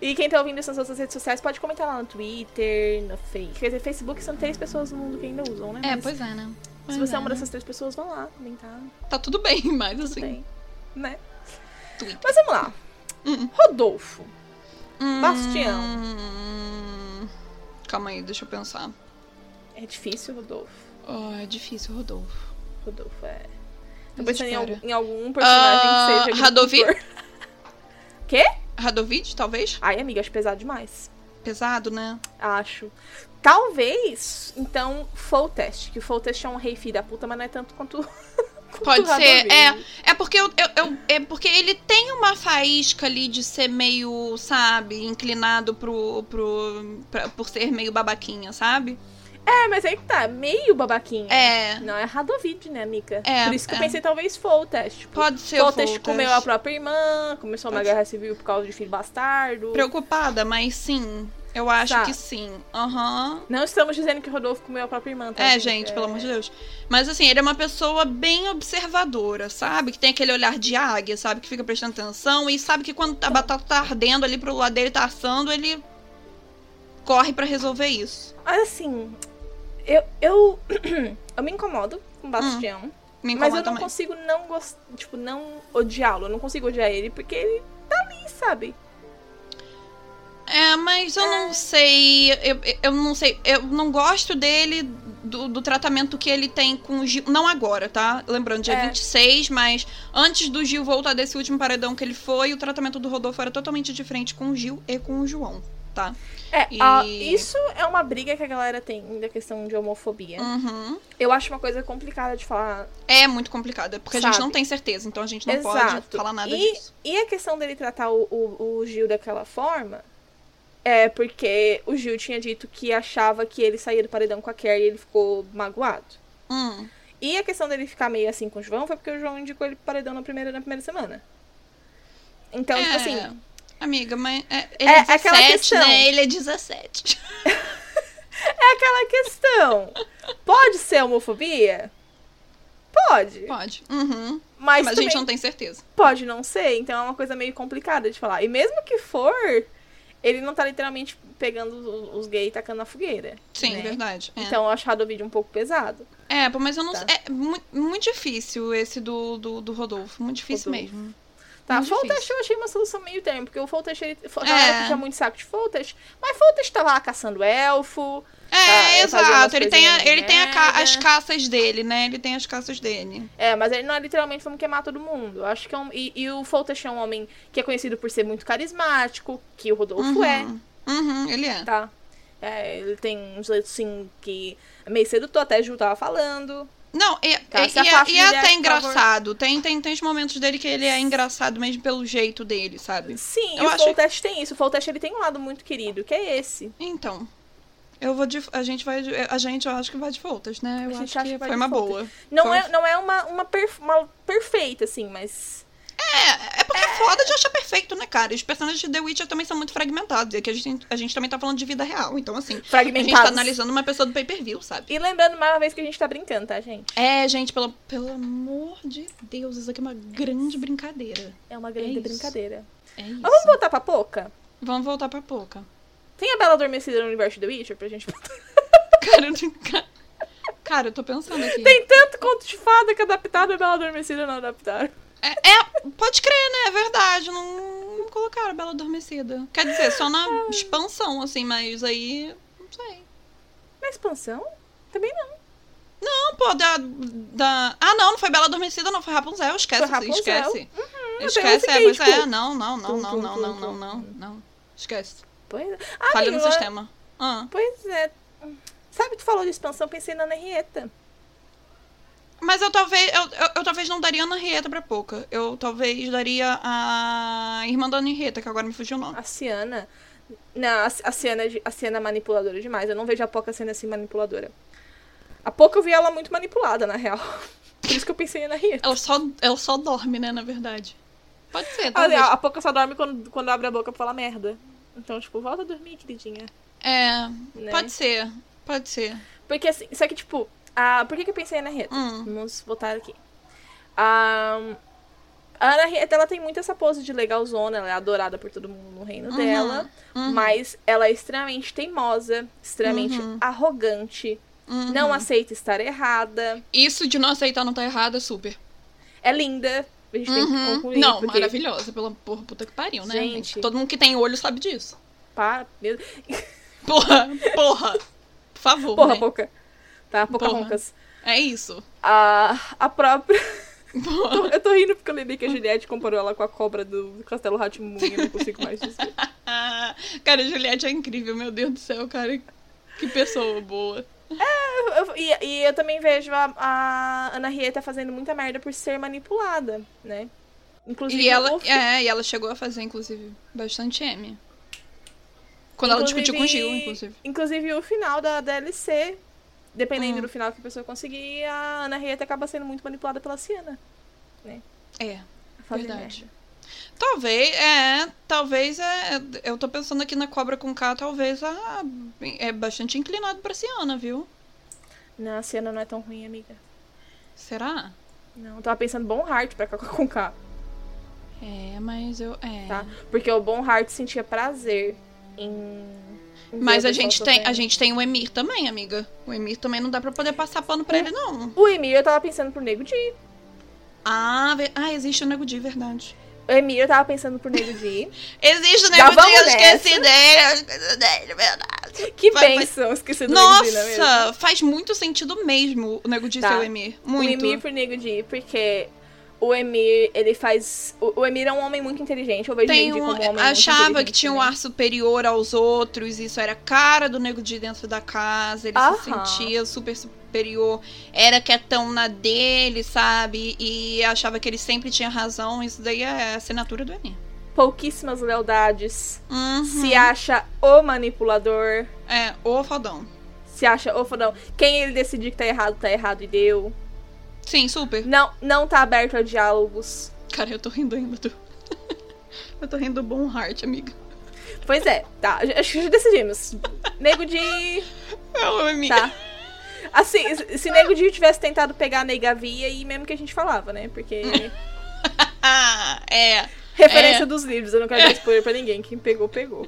E quem tá ouvindo isso nas outras redes sociais pode comentar lá no Twitter, no Facebook. Quer dizer, Facebook são três pessoas no mundo que ainda usam, né? É, Mas pois é, né? Se você é uma dessas três pessoas, vão lá comentar. Tá tudo bem, [laughs] mas assim. Tem, né? Twitter. Mas vamos lá. Hum. Rodolfo. Hum, Bastião. Calma aí, deixa eu pensar. É difícil, Rodolfo. Oh, é difícil, Rodolfo. Rodolfo é. Tô pensando em em algum personagem Ah, que seja. Radovi? [laughs] Quê? Radovid, talvez? Ai, amiga, acho pesado demais. Pesado, né? Acho. Talvez, então, Full Test. Que o Full Test é um rei filho da puta, mas não é tanto quanto. [laughs] quanto Pode ser. Radovid. É, é porque eu, eu- eu- é porque ele tem uma faísca ali de ser meio, sabe, inclinado pro, pro pra- por ser meio babaquinha, sabe? É, mas aí que tá, meio babaquinha. É. Não é Radovid, né, amiga? É, Por isso que eu é. pensei, talvez, Full Test. Tipo, Pode ser o Full Test Foltest. comeu a própria irmã, começou uma Pode guerra civil por causa de filho bastardo. Preocupada, mas sim. Eu acho Tá. que sim. Aham. Não estamos dizendo que o Rodolfo comeu a própria irmã, tá? É, gente, pelo amor de Deus. Mas assim, ele é uma pessoa bem observadora, sabe? Que tem aquele olhar de águia, sabe? Que fica prestando atenção e sabe que quando a batata tá ardendo ali pro lado dele, tá assando, ele corre pra resolver isso. Mas assim, eu, eu, [clears throat] eu me incomodo com o Bastião. Me mas eu não também. consigo não gostar, tipo, não odiá-lo. Eu não consigo odiar ele porque ele tá ali, sabe? É, mas eu não sei. Eu, eu não sei. Eu não gosto dele, do, do tratamento que ele tem com o Gil. Não agora, tá? Lembrando, dia É. 26, mas antes do Gil voltar desse último paredão que ele foi, o tratamento do Rodolfo era totalmente diferente com o Gil e com o João, tá? É, E- ah, isso é uma briga que a galera tem da questão de homofobia. Uhum. Eu acho uma coisa complicada de falar. É muito complicado, porque a gente Sabe? não tem certeza, então a gente não Exato. pode falar nada e, disso. E a questão dele tratar o, o, o Gil daquela forma É, porque o Gil tinha dito que achava que ele saía do paredão com a Carrie e ele ficou magoado. Hum. E a questão dele ficar meio assim com o João foi porque o João indicou ele pro paredão na primeira, na primeira semana. Então, tipo É, assim, Amiga, mas é, ele É, é, aquela 17, questão. né? Ele é 17. [laughs] é aquela questão. Pode ser homofobia? Pode. Pode. Uhum. Mas, Mas a gente não tem certeza. pode não ser, então é uma coisa meio complicada de falar. E mesmo que for, ele não tá literalmente pegando os- gays e tacando na fogueira. Sim, né? verdade. É. Então eu achava o vídeo um pouco pesado. É, mas eu não Tá. sei. É mu- muito difícil esse do, do, do Rodolfo. Muito difícil Rodolfo. mesmo. Tá, Foltest eu achei uma solução meio termo, porque o Foltest, ele, a É. puxa muito saco de Foltest, mas Foltest tava lá caçando elfo. É, Tá, é exato. Ele tem, a- ele tem ca- as caças dele, né? Ele tem as caças dele. É, mas ele não é literalmente vamos queimar todo mundo. Acho que é um. E, e o Foltest é um homem que é conhecido por ser muito carismático, que o Rodolfo é, Uhum, ele é. tá? É, ele tem um jeito assim que é meio sedutor, até a Ju tava falando. Não, e, e- e é, e é Jack, até engraçado. Tem, tem, tem os momentos dele que ele é engraçado mesmo pelo jeito dele, sabe? Sim, Eu e o acho- Foltest tem isso. O Foltest ele tem um lado muito querido, que é esse. Então. Eu vou de. A gente vai. A gente, eu acho que vai de voltas, né? Eu A gente acho acha que que vai foi uma voltas. boa. Não Foi- é, não é uma, uma, perf- uma perfeita, assim, mas. É, é porque é foda de achar perfeito, né, cara? E os personagens de The Witcher também são muito fragmentados. E aqui a gente, a gente também tá falando de vida real. Então, assim, a gente tá analisando uma pessoa do pay-per-view, sabe? E lembrando mais uma vez que a gente tá brincando, tá, gente? É, gente, pelo, pelo amor de Deus, isso aqui é uma grande brincadeira. É uma grande isso. brincadeira. É isso. Mas vamos voltar pra Poca? Vamos voltar pra pouca. Tem a Bela Adormecida no universo do The Witcher pra gente botar? [laughs] Cara, eu não- ca- cara, eu tô pensando aqui. Tem tanto conto de fada que adaptaram a Bela Adormecida não adaptaram. É, é, pode crer, né? É verdade. Não, não colocaram a Bela Adormecida. Quer dizer, só na expansão, assim, mas aí. Não sei. Na expansão? Também não. Não, pô, da, da. Ah, não, não foi Bela Adormecida, não. Foi Rapunzel. Esquece, Foi Rapunzel. esquece. eu esquece, é, pois tipo, é. Não, não, não, tum, não, tum, não, tum, não, não, não, não. Esquece. Pois é. Ah, Falha no amigo, sistema. Ah. Pois é. Sabe, tu falou de expansão, pensei na Henrietta. Mas eu talvez. Eu, eu, eu talvez não daria a Ana Henrietta pra pouca. Eu talvez daria a irmã da Ana Henrietta, que agora me fugiu o nome. A Ciana. Não, a, Ciana, é a Ciana é manipuladora demais. Eu não vejo a Poca sendo assim manipuladora. A Poca eu vi ela muito manipulada, na real. [laughs] Por isso que eu pensei na Henrietta. Ela só, ela só dorme, né, na verdade. Pode ser, talvez. Aliás, a Poca só dorme quando, quando abre a boca pra falar merda. Então, tipo, volta a dormir, queridinha. É, Né? pode ser. Pode ser. Porque assim, só que, tipo, a, por que, que eu pensei na Henrietta? Hum. Vamos botar aqui. A, a Ana Henrietta, ela tem muito essa pose de legalzona, ela é adorada por todo mundo no reino dela. uhum. Mas ela é extremamente teimosa, extremamente Uhum. arrogante, Uhum. não aceita estar errada. Isso de não aceitar não tá errado é super. É linda. A gente tem que Uhum. concluir. Não, porque, maravilhosa. Pela porra, puta que pariu, né? Gente. Todo mundo que tem olho sabe disso. Para, meu- Porra, [laughs] porra. Por favor. Porra, né? pouca. Tá, pouca Porra. É isso. A, a própria. [laughs] Porra. Eu tô rindo porque eu lembrei que a Juliette comparou ela com a cobra do Castelo Ratimun e eu não consigo mais dizer. [laughs] Cara, a Juliette é incrível, meu Deus do céu, cara. Que pessoa boa. Eu- eu- e, e eu também vejo a, a Ana Rieta fazendo muita merda por ser manipulada, né? Inclusive, E ela, é, e ela chegou a fazer, inclusive, bastante M. Quando ela discutiu com o Gil, inclusive. Inclusive, o final da DLC, dependendo Hum. do final que a pessoa conseguir, a Ana Rieta acaba sendo muito manipulada pela Ciana. É. a fazer Verdade. merda. Talvez, é, talvez é. Eu tô pensando aqui na cobra com K, talvez a, é bastante inclinado pra Ciana, viu? Não, a Ciana não é tão ruim, amiga. Será? Não, eu tava pensando Bom Heart pra Cacau com K, É, mas eu. É. tá? Porque o Bom Heart sentia prazer em. Mas a gente, tem, a gente tem o Emir também, amiga. O Emir também não dá pra poder passar pano pra ele, não. O Emir eu tava pensando pro Nego Di. Ah, ve- ah existe o Nego de verdade. O Emir eu tava pensando pro Nego Di. [laughs] Existe o Já Nego Di, vamos eu esqueci dele, eu esqueci dele, verdade. Que Vai- vai- bênção, esqueci do Nego Di, não é mesmo? Nossa, faz muito sentido mesmo o Nego de Tá. ser o Emir. Muito. O Emir pro Nego Di, porque o Emir, ele faz. O, o Emir é um homem muito inteligente. Eu vejo Tem um, como um achava que tinha um ar superior aos outros, isso era a cara do Nego Di dentro da casa, ele se sentia super superior, era quietão na dele, sabe? E achava que ele sempre tinha razão, isso daí é a assinatura do Emir. pouquíssimas lealdades, Uhum. se acha o manipulador, É, o fodão. se acha o fodão. Quem ele decidir que tá errado, tá errado e deu. Sim, super. Não, não tá aberto a diálogos. Cara, eu tô rindo ainda do. [laughs] eu tô rindo do Bom Heart, amiga. Pois é, tá. Acho que já decidimos. Nego de. [laughs] Eu, amiga. Tá. Assim, se- Nego de tivesse tentado pegar a Negavia e mesmo que a gente falava, né? Porque. [laughs] É. Referência É. dos livros, eu não quero dar spoiler pra ninguém. Quem pegou, pegou.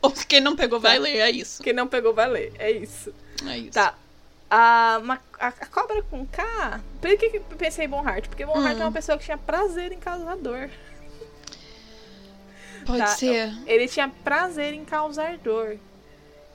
Ou quem não pegou vai ler, é isso. Quem não pegou, vai ler. É isso. É isso. Tá. A, ma- a, a cobra com K. Por que, que eu pensei em Bonhart? Porque Bonhart Hum. é uma pessoa que tinha prazer em causar dor. Pode Tá, ser. Ele tinha prazer em causar dor.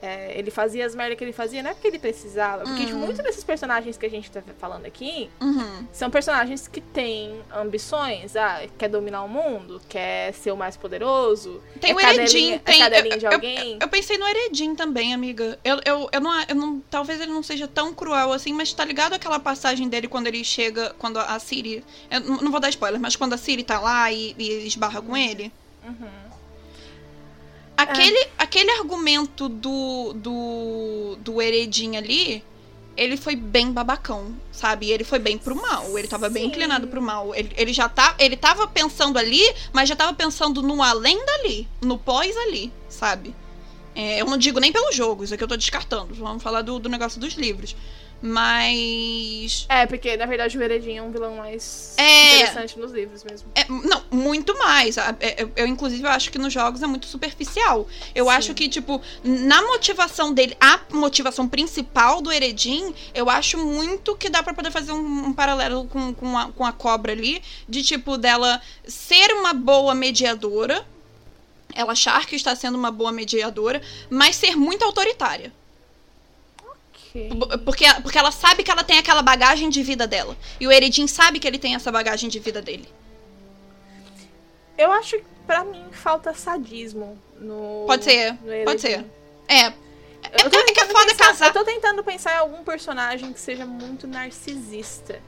É, ele fazia as merdas que ele fazia, não é porque ele precisava. Porque tipo, Hum. muitos desses personagens que a gente tá falando aqui Uhum. são personagens que têm ambições. Ah, quer dominar o mundo, quer ser o mais poderoso. Tem é o Eredin, cadelinha, tem. É de eu, eu- alguém. Eu, pensei no Eredin também, amiga. Eu, eu, eu, não, eu não. Talvez ele não seja tão cruel assim, mas tá ligado aquela passagem dele quando ele chega. Quando a Siri. Eu não não vou dar spoiler, mas quando a Siri tá lá e, e esbarra com ele. Uhum. Aquele, aquele argumento do, do, do Eredin ali, ele foi bem babacão, sabe? Ele foi bem pro mal. Ele tava bem Sim. inclinado pro mal. Ele, ele já tá. Ele tava pensando ali, mas já tava pensando no além dali, no pós ali, sabe? É, eu não digo nem pelo jogo, isso aqui eu tô descartando. Vamos falar do, do negócio dos livros. Mas. É, porque na verdade o Heredin é um vilão mais É. interessante nos livros mesmo. É, não, muito mais. É, Eu, eu, inclusive, acho que nos jogos é muito superficial. Eu Sim. acho que, tipo, na motivação dele, a motivação principal do Eredin, eu acho muito que dá pra poder fazer um, um paralelo com, com, a, com a cobra ali, de tipo, dela ser uma boa mediadora. Ela achar que está sendo uma boa mediadora, mas ser muito autoritária. Porque, porque ela sabe que ela tem aquela bagagem de vida dela. E o Eredin sabe que ele tem essa bagagem de vida dele. Eu acho que pra mim falta sadismo no. Pode ser, no pode ser. É, Eu tô É que é tentando foda pensar- casar. Eu tô tentando pensar em algum personagem que seja muito narcisista.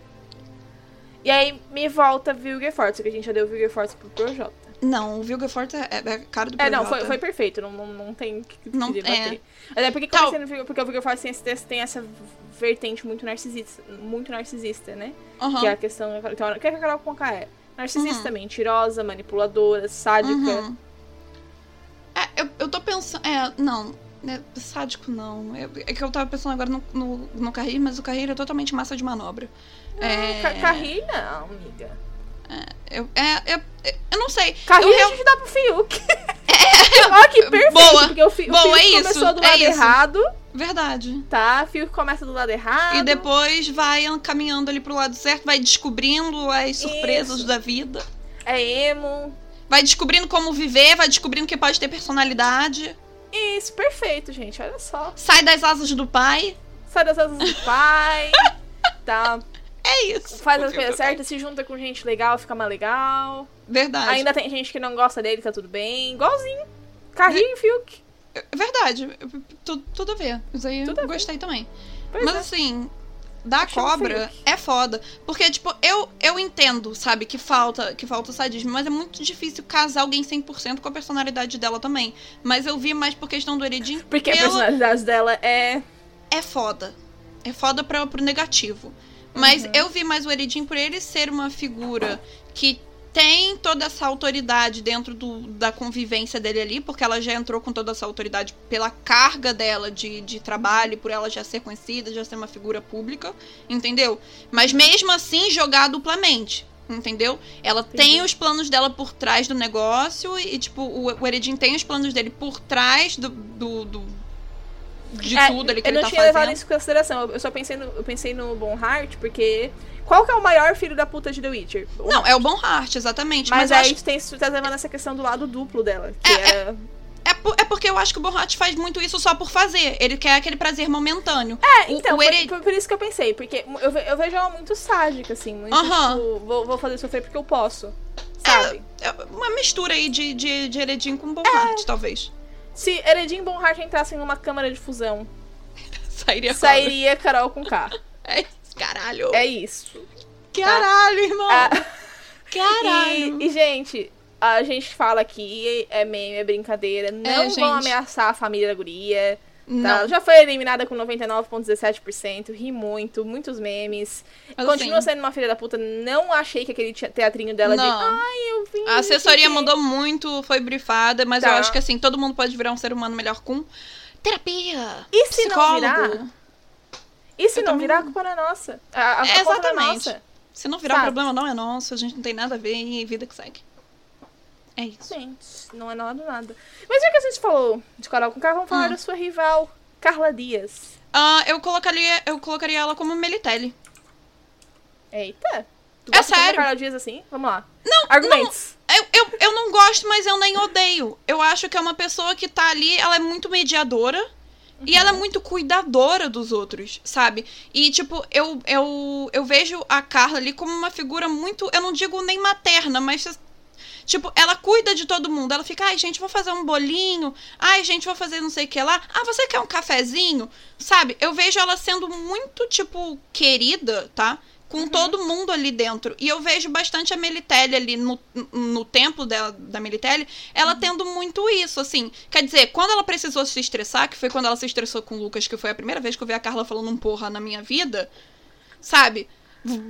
E aí me volta Vilgefortz, que a gente já deu Vilgefortz pro Projota. Não, o Vilgefortz é, é cara do É, não, foi, foi perfeito, não, não, não tem que, Não- debater. é. Mas é porque, Tal- porque o Vilgefortz tem, tem essa vertente muito narcisista, muito narcisista, né? Aham. Que é a questão. Então, o que a Carol Conká é? Narcisista, Uhum. mentirosa, manipuladora, sádica. Uhum. É, eu, eu tô pensando. É, não. É, sádico não. É, é que eu tava pensando agora no, no, no Carrir, mas o Carrir é totalmente massa de manobra. É, Ca- Carri, não, amiga. Eu, é, eu, eu não sei. Carri eu, a gente dá pro Fiuk. [laughs] [laughs] Olha que perfeito, Boa. porque o, Fi, o Boa, Fiuk é isso, começou do é lado isso. errado, Verdade. tá? Fiuk começa do lado errado. E depois vai caminhando ali pro lado certo, vai descobrindo as surpresas Isso. da vida. É emo. Vai descobrindo como viver, vai descobrindo que pode ter personalidade. Isso, perfeito, gente. Olha só. Sai das asas do pai. Sai das asas do pai. [laughs] tá? É isso. Faz as coisas certas, se junta com gente legal, fica mais legal. Verdade. Ainda tem gente que não gosta dele, tá tudo bem. Igualzinho. Carrinho e Fiuk. É Verdade. Tudo, tudo a ver. Isso aí Tudo a eu gostei também. Pois Mas é. assim, da Achei cobra é foda. Porque, tipo, eu, eu entendo, sabe, que falta, que falta sadismo, mas é muito difícil casar alguém 100% com a personalidade dela também. Mas eu vi mais por questão do Eredin. Porque a pela- personalidade dela é. é foda. É foda pra, pro negativo. Mas Uhum. eu vi mais o Eredin por ele ser uma figura que tem toda essa autoridade dentro do, da convivência dele ali, porque ela já entrou com toda essa autoridade pela carga dela de, de trabalho, por ela já ser conhecida, já ser uma figura pública, entendeu? Mas mesmo assim jogar duplamente. Entendeu? Ela tem Entendi. os planos dela por trás do negócio e, tipo, o, o Eredin tem os planos dele por trás do, do, do- de É, tudo ali que eu ele não tá tinha fazendo. levado isso em consideração. Eu só pensei no, eu pensei no Bonhart, porque. Qual que é o maior filho da puta de The Witcher? O Não, é o Bom Heart, exatamente. Mas, Mas, eu aí acho, tem, tu tá levando essa questão do lado duplo dela. Que É, era. é, por- é porque eu acho que o Bom Heart faz muito isso só por fazer. Ele quer aquele prazer momentâneo. É, O- então, o foi- Hered- foi por isso que eu pensei. Porque eu, ve- eu vejo ela muito sádica, assim. Muito, Aham. tipo, vou, vou fazer sofrer porque eu posso. Sabe? É uma mistura aí de, de, de Heredin com Bom É. Talvez. Se Eredin e Bonhart entrassem numa câmara de fusão, [laughs] Sairia sairia Carol com K. [laughs] É isso, caralho. É isso. Caralho, irmão. Ah, Caralho. E, e, gente, A gente fala que é meme, é brincadeira. Não gente. vão ameaçar a família da guria. Tá? Não. Já foi eliminada com 99,17%. Ri muito, muitos memes. Mas, Continua assim, sendo uma filha da puta. Não achei que aquele te- teatrinho dela de. Não. Ai, eu vim. A assessoria não sei o quê." mandou muito, foi brifada, mas eu Tá. acho que assim, todo mundo pode virar um ser humano melhor com terapia. E se não psicólogo. virar? E se Eu não também- virar, a culpa não é nossa. A, a, não é Exatamente. nossa. Se não virar, Sabe? o problema não é nosso, a gente não tem nada a ver e vida que segue. É isso. Gente, não é nada nada. Mas já que a gente falou de Carol com K, vamos falar Hum. da sua rival, Carla Dias. Ah, eu, colocaria, eu colocaria ela como Melitelli. Eita. Tu É sério. Carla Dias assim? Vamos lá. Não, Argumentos. Eu, eu, eu não gosto, mas eu nem odeio. Eu acho que é uma pessoa que tá ali, ela é muito mediadora. E ela é muito cuidadora dos outros, sabe? E, tipo, eu, eu, eu vejo a Carla ali como uma figura muito. Eu não digo nem materna, mas. Tipo, ela cuida de todo mundo. Ela fica, ai, gente, vou fazer um bolinho. Ai, gente, vou fazer não sei o que lá. Ah, você quer um cafezinho? Sabe? Eu vejo ela sendo muito, tipo, querida, tá? Com todo mundo ali dentro. E eu vejo bastante a Melitelli ali no, no templo dela, da Melitelli, ela tendo muito isso, assim. Quer dizer, quando ela precisou se estressar, que foi quando ela se estressou com o Lucas, que foi a primeira vez que eu vi a Carla falando um porra na minha vida, sabe?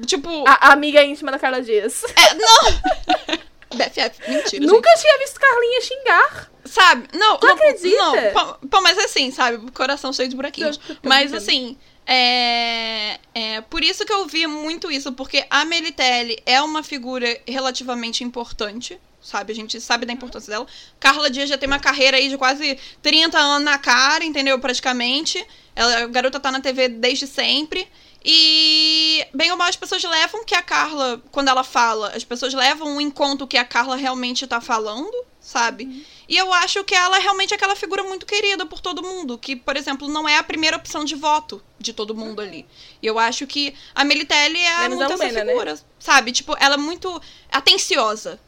Tipo. A, a amiga íntima da Carla Dias. É, não! [laughs] BFF, mentira. Nunca tinha visto Carlinha xingar. gente. Sabe? Não, Tu não, acredita? Não, pô, pô, mas assim, sabe? Coração cheio de buraquinhos. [laughs] Tô- tô Mas brincando. assim. É, é por isso que eu vi muito isso, porque a Melitelli é uma figura relativamente importante, sabe? A gente sabe da importância dela. Carla Dias já tem uma carreira aí de quase 30 anos na cara, entendeu? Praticamente. Ela, a garota tá na TV desde sempre. E, bem ou mal, as pessoas levam que a Carla, quando ela fala, as pessoas levam em conta o que a Carla realmente tá falando, sabe? E eu acho que ela é realmente aquela figura muito querida por todo mundo, que, por exemplo, não é a primeira opção de voto de todo mundo ali. E eu acho que a Melitelli é Menos muito essa Lumena, né? figura, sabe? Tipo, ela é muito atenciosa.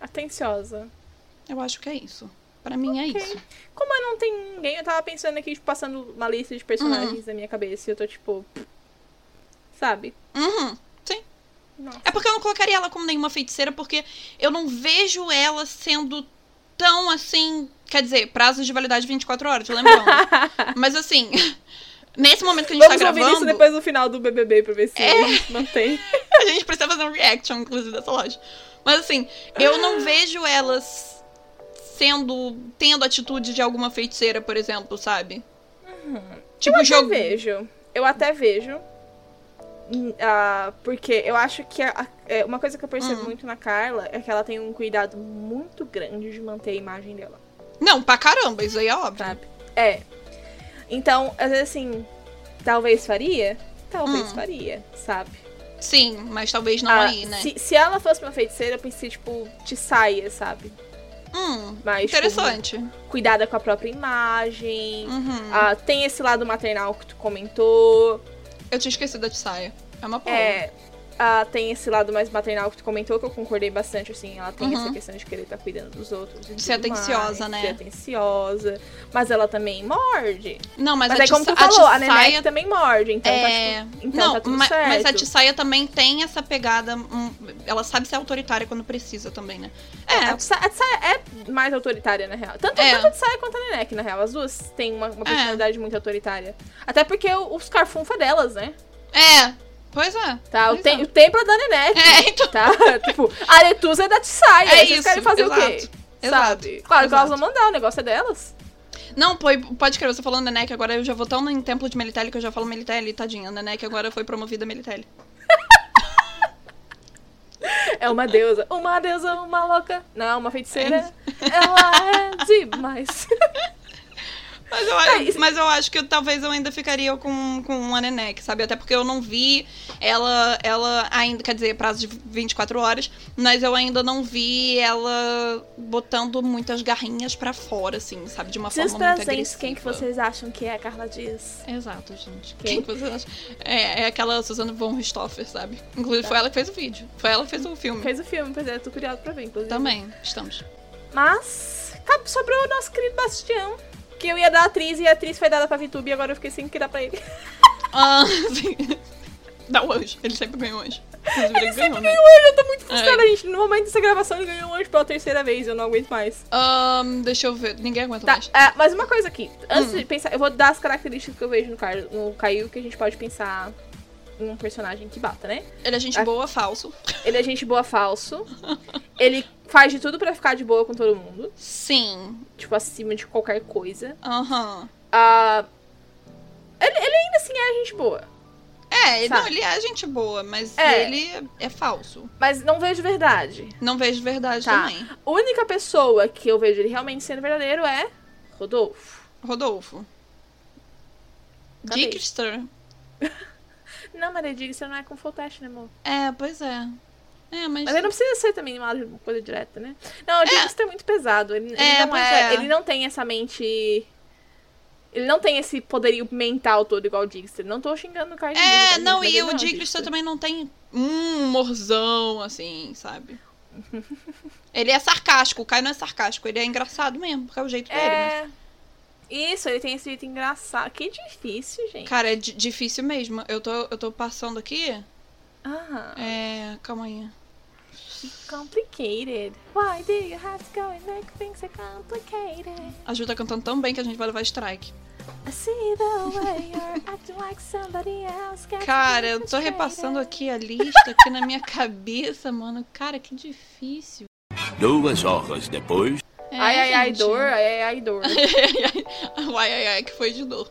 Atenciosa. Eu acho que é isso. Pra mim é Ok. isso. Como eu não tenho ninguém, eu tava pensando aqui, tipo, passando uma lista de personagens Uhum. na minha cabeça e eu tô tipo. Sabe? Uhum. Sim. Nossa. É porque eu não colocaria ela como nenhuma feiticeira, porque eu não vejo ela sendo tão assim. Quer dizer, prazo de validade 24 horas, lembrando. [laughs] Mas assim, [laughs] nesse momento que a gente Vamos tá gravando. isso depois do final do BBB pra ver se É. mantém. [laughs] A gente precisa fazer um reaction, inclusive, dessa loja. Mas assim, eu não vejo elas sendo. tendo atitude de alguma feiticeira, por exemplo, sabe? Tipo, eu jogo. até vejo. Eu até vejo. Ah, porque eu acho que a- a- é, uma coisa que eu percebo Hum. muito na Carla é que ela tem um cuidado muito grande de manter a imagem dela, Não, pra caramba, isso aí é óbvio. sabe? É. Então, às vezes assim, talvez faria? Talvez Hum. faria, sabe? Sim, mas talvez não Ah, aí, né? se, se ela fosse uma feiticeira, eu pensei, tipo, de saia, sabe? Hum, Mas, tipo, interessante. cuidada com a própria imagem. Uhum. Ah, tem esse lado maternal que tu comentou. Eu tinha esquecido da saia. É uma boa. É. ah, tem esse lado mais maternal que tu comentou, que eu concordei bastante, assim. Ela tem Uhum. essa questão de querer estar cuidando dos outros. e Ser atenciosa, mais, né? Ser atenciosa. Mas ela também morde. Não, mas, Mas, a é como tu falou, a Tissaia- Neném também morde. Então, É... tá, tipo, então não, tá tudo ma- certo. mas a Tissaia também tem essa pegada. hum, ela sabe ser autoritária quando precisa também, né? É, Tissaia, a Tissaia é mais autoritária, na real. Tanto, É. tanto a Tissaia quanto a Nenek, na real. As duas têm uma, uma personalidade muito autoritária. Até porque o- os carfunfa delas, né? é. Pois é. Tá? O, Pois te- é. o templo é da Nenek. É, então. Tá? [laughs] tipo, a Aretusa é da Tissaia. É isso, querem fazer o quê? exato, Sabe? exato, Claro que elas exato. vão mandar, o negócio é delas. Não, pô, pode crer, você falando Nenek, agora eu já vou tão em templo de Melitelli que eu já falo Melitelli, tadinha. Nenek agora foi promovida a Melitelli. [laughs] É uma deusa. Uma deusa, uma louca. Não, uma feiticeira. Ela é demais. [laughs] Mas eu, É, isso- mas eu acho que eu- talvez eu ainda ficaria com, com a Nenek, sabe? Até porque eu não vi ela, ela ainda, quer dizer, prazo de 24 horas, mas eu ainda não vi ela botando muitas garrinhas pra fora, assim, sabe? De uma Seus forma muito presentes, agressiva. quem que vocês acham que é a Carla Dias? Exato, gente. Quem? Quem que vocês acham? É, é aquela Susana von Richthofen, sabe? Inclusive, Tá. foi ela que fez o vídeo. Foi ela que fez o filme. Fez o filme, pois é, tô curiosa pra ver, inclusive. Também, estamos. Mas, sobrou o nosso querido Bastião. Que eu ia dar a atriz e a atriz foi dada pra VTube e agora eu fiquei sem que dar pra ele. Ah, sim. Dá o anjo. Ele sempre ganha o anjo. Ele ganhou, né? Eu tô muito frustrada, Ai. gente. No momento dessa gravação, ele ganhou um anjo pela terceira vez. Eu não aguento mais. Ahn, deixa eu ver. Ninguém aguenta Tá, mais. é, mas uma coisa aqui. Antes Hum. de pensar, eu vou dar as características que eu vejo no, Car no Caio que a gente pode pensar um personagem que bata, né? Ele é gente Ah. boa, falso. Ele é gente boa falso. ele faz de tudo pra ficar de boa com todo mundo. Sim. Tipo, acima de qualquer coisa. Aham. Ah, ele, ele ainda assim é gente boa. É, ele, não, ele é gente boa, mas É. ele é falso. Mas não vejo verdade. Não vejo verdade Tá. também. A única pessoa que eu vejo ele realmente sendo verdadeiro é Rodolfo. Rodolfo. Dickster. [laughs] Não, Maria Digster não é com full test, né, amor? É, pois é. É, mas. Mas ele não precisa ser também uma coisa direta, né? Não, o Digster é muito pesado. Ele, ele É, não é, é. Ele não tem essa mente. Ele não tem esse poderio mental todo igual o Digster. Não tô xingando o Card É, não, e o Dickster também não tem um humorzão, assim, sabe? ele é sarcástico, o Caio não é sarcástico, ele é engraçado mesmo, porque é o jeito dele. mas- É. Isso, ele tem esse jeito engraçado. Que difícil, gente. Cara, é di- difícil mesmo. Eu tô, eu tô passando aqui. Ah, É. Calma aí. complicated. Why do you have to go and make things so complicated? A Ju tá cantando tão bem que a gente vai levar strike. I see the way you're acting like somebody else. Cara, eu tô repassando aqui a lista aqui na minha cabeça, mano. Cara, que difícil. Duas horas depois. É, Ai, ai, ai, dor, ai, ai, ai, dor. [laughs] ai, ai, ai, que foi de dor.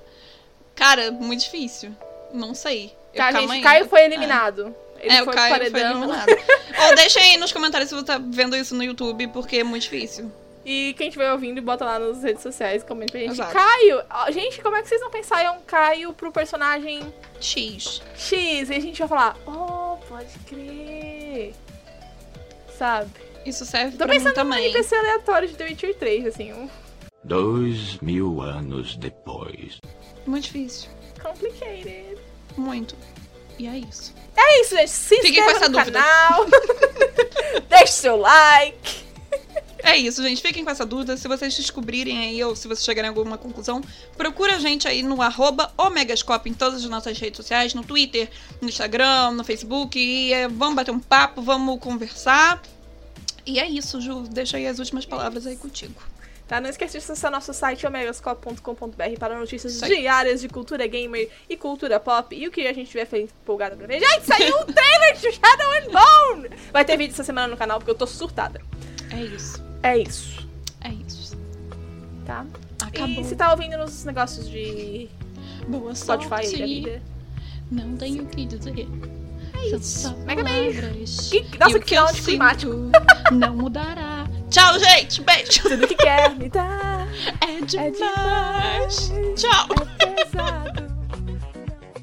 Cara, muito difícil. Não sei. Eu- Tá, calma gente, aí. Caio foi eliminado. Ele É, o foi pro Caio foi paredão. eliminado. [laughs] Ou deixa aí nos comentários se você tá vendo isso no YouTube, porque é muito difícil. E quem estiver ouvindo, bota lá nas redes sociais, comenta pra gente. Exato. Caio! Gente, como é que vocês não pensaram Caio pro personagem X. X? E a gente vai falar, oh, pode crer. Sabe? Isso serve Tô pra mim pensando num também. NPC aleatório de The Witcher 3, assim, um Dois mil anos depois. Muito difícil. complicated. Muito. E é isso. É isso, gente. Se Fiquem com inscreva essa no dúvida. canal. [laughs] Deixe seu like. É isso, gente. Fiquem com essa dúvida. Se vocês descobrirem aí ou se vocês chegarem a alguma conclusão, procura a gente aí no arroba Omegascope em todas as nossas redes sociais, no Twitter, no Instagram, no Facebook. E é, vamos bater um papo, vamos conversar. E é isso, Ju. Deixa aí as últimas palavras aí contigo. Tá? Não esqueça de acessar nosso site omegascope.com.br para notícias aí. diárias de cultura gamer e cultura pop. E o que a gente tiver feito empolgado pra ver. Gente, saiu o trailer de Shadow and Bone! Vai ter vídeo essa semana no canal porque eu tô surtada. É isso. É isso, É isso. tá? Acabou. E se tá ouvindo nos negócios de Boa Spotify sorte. da vida. Não tenho o que dizer. É isso. Mega beijo. Que- nossa, que final sinto [laughs] Não mudará. Tchau, gente. Beijo. tudo que quer me dar. É demais. demais. Tchau. É pesado.